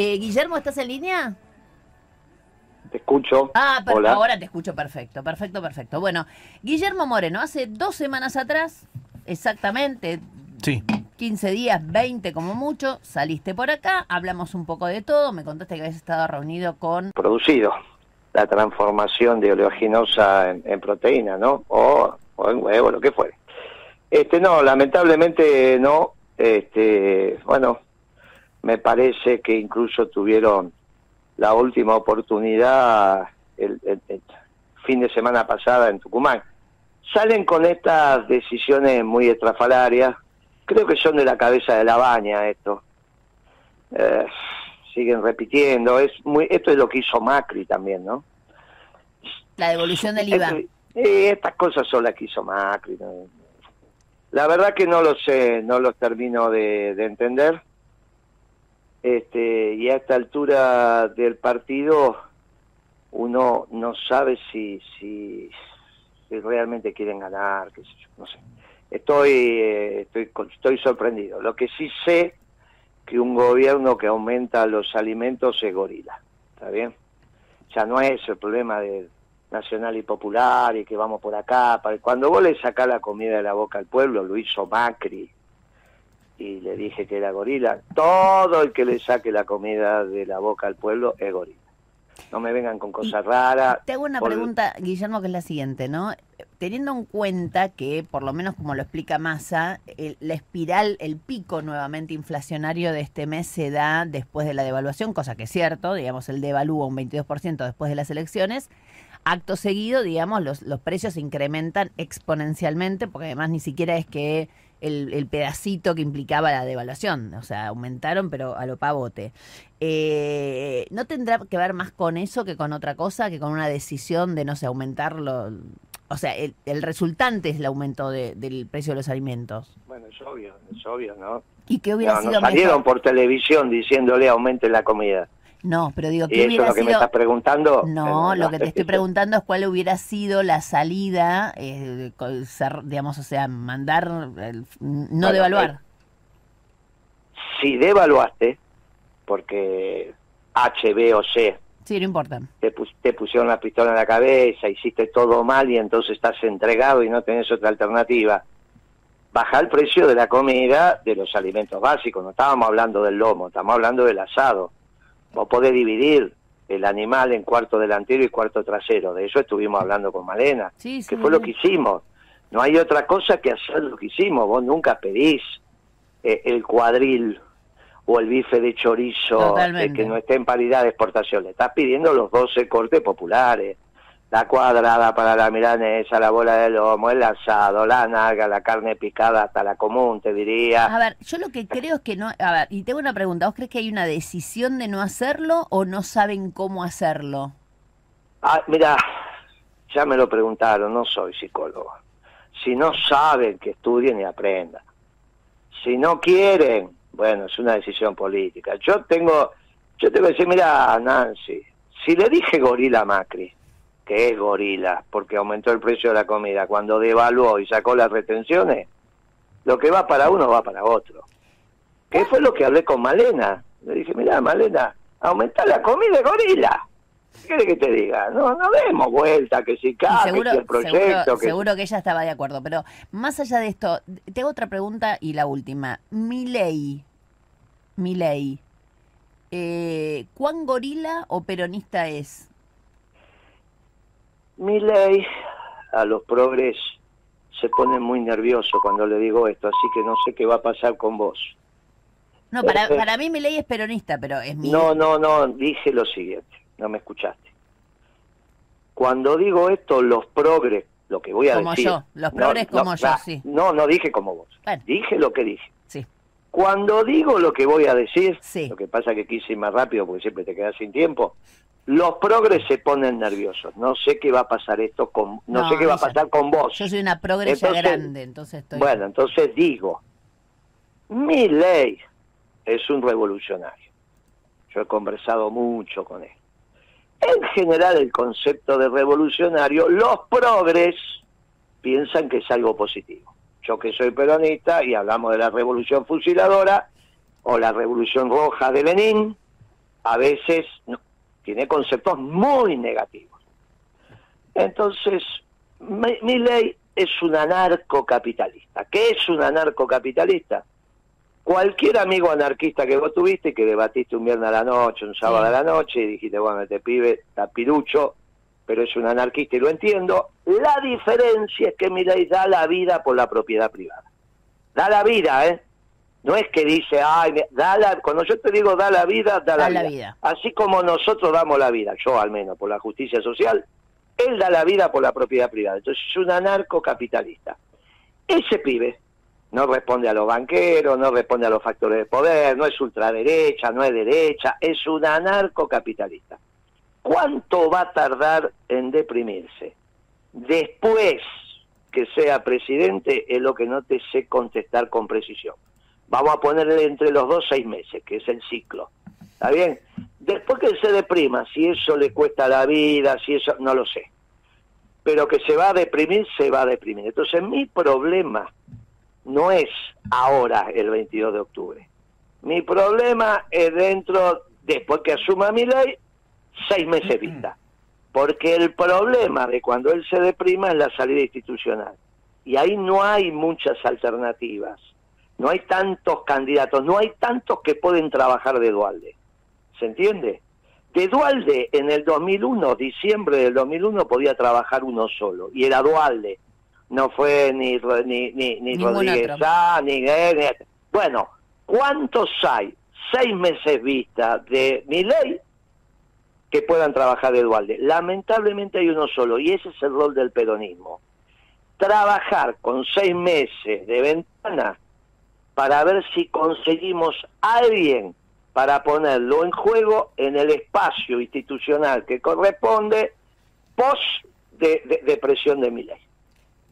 Eh, Guillermo, ¿estás en línea? Te escucho. Ah, pero Hola. ahora te escucho perfecto, perfecto, perfecto. Bueno, Guillermo Moreno, hace dos semanas atrás, exactamente, Sí. 15 días, 20 como mucho, saliste por acá, hablamos un poco de todo, me contaste que habías estado reunido con... Producido la transformación de oleaginosa en, en proteína, ¿no? O, o en huevo, lo que fuere. Este, no, lamentablemente no. Este, bueno, me parece que incluso tuvieron la última oportunidad el, el- el fin de semana pasada en Tucumán. Salen con estas decisiones muy estrafalarias. Creo que son de la cabeza de la baña esto. Eh, siguen repitiendo. Es muy, esto es lo que hizo Macri también, ¿no? La devolución del IVA. Esto- eh, estas cosas son las que hizo Macri. ¿no? La verdad que no lo sé, no los termino de, de entender. Este, y a esta altura del partido uno no sabe si, si, realmente quieren ganar, qué no sé. Estoy, eh, estoy, estoy sorprendido. Lo que sí sé que un gobierno que aumenta los alimentos es gorila, ¿está bien? Ya no es el problema de nacional y popular y que vamos por acá. Cuando vos le sacás la comida de la boca al pueblo, lo hizo Macri y le dije que era gorila. Todo el que le saque la comida de la boca al pueblo es gorila. No me vengan con cosas raras. Te hago una Por- pregunta, Guillermo, que es la siguiente, ¿no? Teniendo en cuenta que, por lo menos como lo explica Massa, el- la espiral, el pico nuevamente inflacionario de este mes se da después de la devaluación, cosa que es cierto, digamos, el devalúa un 22% después de las elecciones. Acto seguido, digamos, los, los precios se incrementan exponencialmente, porque además ni siquiera es que el, el pedacito que implicaba la devaluación, o sea, aumentaron, pero a lo pavote. Eh, ¿No tendrá que ver más con eso que con otra cosa, que con una decisión de, no sé, aumentarlo? O sea, el, el resultante es el aumento de- del precio de los alimentos. Bueno, es obvio, es obvio, ¿no? ¿Y qué hubiera No, no salieron mejor? por televisión diciéndole aumente la comida. No, pero digo, ¿Y ¿qué eso es lo que me estás preguntando? No, Eh, lo que te es estoy preguntando es cuál hubiera sido la salida, eh, ser, digamos, o sea, mandar, el- no Bueno, devaluar. Si devaluaste, porque H, B o C Sí, no importa. te, pus- te pusieron la pistola en la cabeza, hiciste todo mal y entonces estás entregado y no tenés otra alternativa. Baja el precio de la comida, de los alimentos básicos. No estábamos hablando del lomo, estamos hablando del asado. Vos podés dividir el animal en cuarto delantero y cuarto trasero. De eso estuvimos hablando con Malena, Sí, sí. que fue lo que hicimos. No hay otra cosa que hacer lo que hicimos. Vos nunca pedís eh, el cuadril o el bife de chorizo eh, que no esté en paridad de exportación. Le estás pidiendo los 12 cortes populares. La cuadrada para la milanesa, la bola de lomo, el asado, la naga, la carne picada hasta la común, te diría. A ver, yo lo que creo es que no. A ver, y tengo una pregunta. ¿Vos crees que hay una decisión de no hacerlo o no saben cómo hacerlo? Ah, mira, ya me lo preguntaron, no soy psicólogo. Si no saben, que estudien y aprendan. Si no quieren, bueno, es una decisión política. Yo tengo, yo te voy a decir, mira, Nancy, si le dije gorila a Macri, que es gorila, porque aumentó el precio de la comida, cuando devaluó y sacó las retenciones, lo que va para uno va para otro. ¿Qué fue lo que hablé con Malena? Le dije, mira, Malena, aumentar la comida gorila. ¿Qué querés que te diga? No, no demos vuelta, que si Y cabe, seguro, que el proyecto, seguro, que... seguro que ella estaba de acuerdo. Pero más allá de esto, te hago otra pregunta y la última. Mi ley, mi ley, eh, ¿cuán gorila o peronista es? Mi ley a los progres se pone muy nervioso cuando le digo esto, así que no sé qué va a pasar con vos. No, para, Perfecto. para mí mi ley es peronista, pero es mi... No, no, no, dije lo siguiente, no me escuchaste. Cuando digo esto, los progres, lo que voy a Como decir... yo, los no, progres no, como yo, ah, sí. No, no dije como vos, Bueno. dije lo que dije. Sí, Cuando digo lo que voy a decir, Sí. lo que pasa que quise ir más rápido porque siempre te quedas sin tiempo, los progres se ponen nerviosos. No sé qué va a pasar esto con... No, No, sé qué va a pasar con vos. yo soy una progre ya Entonces, grande, entonces estoy... Bueno, entonces digo, mi ley es un revolucionario. Yo he conversado mucho con él. En general, el concepto de revolucionario, los progres piensan que es algo positivo. Yo que soy peronista y hablamos de la revolución fusiladora o la revolución roja de Lenin, a veces tiene conceptos muy negativos. Entonces, mi, ley es un anarcocapitalista. ¿Qué es un anarcocapitalista? Cualquier amigo anarquista que vos tuviste, que debatiste un viernes a la noche, un sábado a la noche, y dijiste, bueno, este pibe está pirucho, pero es un anarquista y lo entiendo, la diferencia es que mi ley da la vida por la propiedad privada. Da la vida, ¿eh? No es que dice, ay, da la, cuando yo te digo da la vida, da, la, vida. Así como nosotros damos la vida, yo al menos, por la justicia social, él da la vida por la propiedad privada. Entonces es un anarcocapitalista. Ese pibe no responde a los banqueros, no responde a los factores de poder, no es ultraderecha, no es derecha, es un anarcocapitalista. ¿Cuánto va a tardar en deprimirse? Después que sea presidente es lo que no te sé contestar con precisión. Vamos a ponerle entre los dos seis meses, que es el ciclo. ¿Está bien? Después que se deprima, si eso le cuesta la vida, si eso, no lo sé. Pero que se va a deprimir, se va a deprimir. Entonces mi problema no es ahora, el 22 de octubre. Mi problema es dentro, después que asuma mi ley, seis meses vista. Porque el problema de cuando él se deprima es la salida institucional. Y ahí no hay muchas alternativas no hay tantos candidatos, no hay tantos que pueden trabajar de Dualde. ¿Se entiende? De Dualde en el 2001, diciembre del 2001, podía trabajar uno solo, y era Dualde. No fue ni, ni, ni, ni Rodríguez ni, Bueno, ¿cuántos hay? Seis meses vista de mi ley que puedan trabajar de Dualde. Lamentablemente hay uno solo, y ese es el rol del peronismo. Trabajar con seis meses de ventana para ver si conseguimos a alguien para ponerlo en juego en el espacio institucional que corresponde post de, presión de mi ley.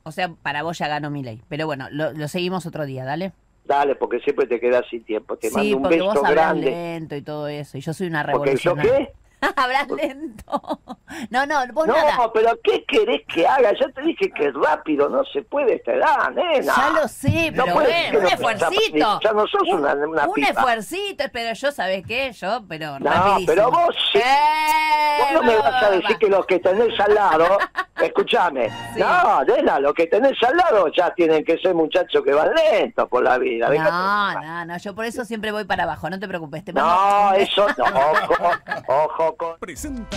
O sea, para vos ya ganó mi ley. Pero bueno, lo, seguimos otro día, dale. Dale, porque siempre te quedas sin tiempo. Te mando un beso vos grande. lento y todo eso. Y yo soy una revolucionaria. ¿Porque yo qué? Hablas lento. No, no, vos no, nada. No, pero ¿qué querés que haga? Ya te dije que es rápido, no se puede esta edad, nena. Ya lo sé, pero bueno, un esfuercito. Ya, no sos un, una, una Un esfuercito, pero yo, ¿sabes qué? Yo, pero No, pero vos sí. Eh, vos no me vas a decir que los que tenés al lado, escúchame, no, nena, los que tenés al lado ya tienen que ser muchachos que van lentos por la vida. No, no, no, yo por eso siempre voy para abajo, no te preocupes. Te no, eso no, ojo, ojo Presenta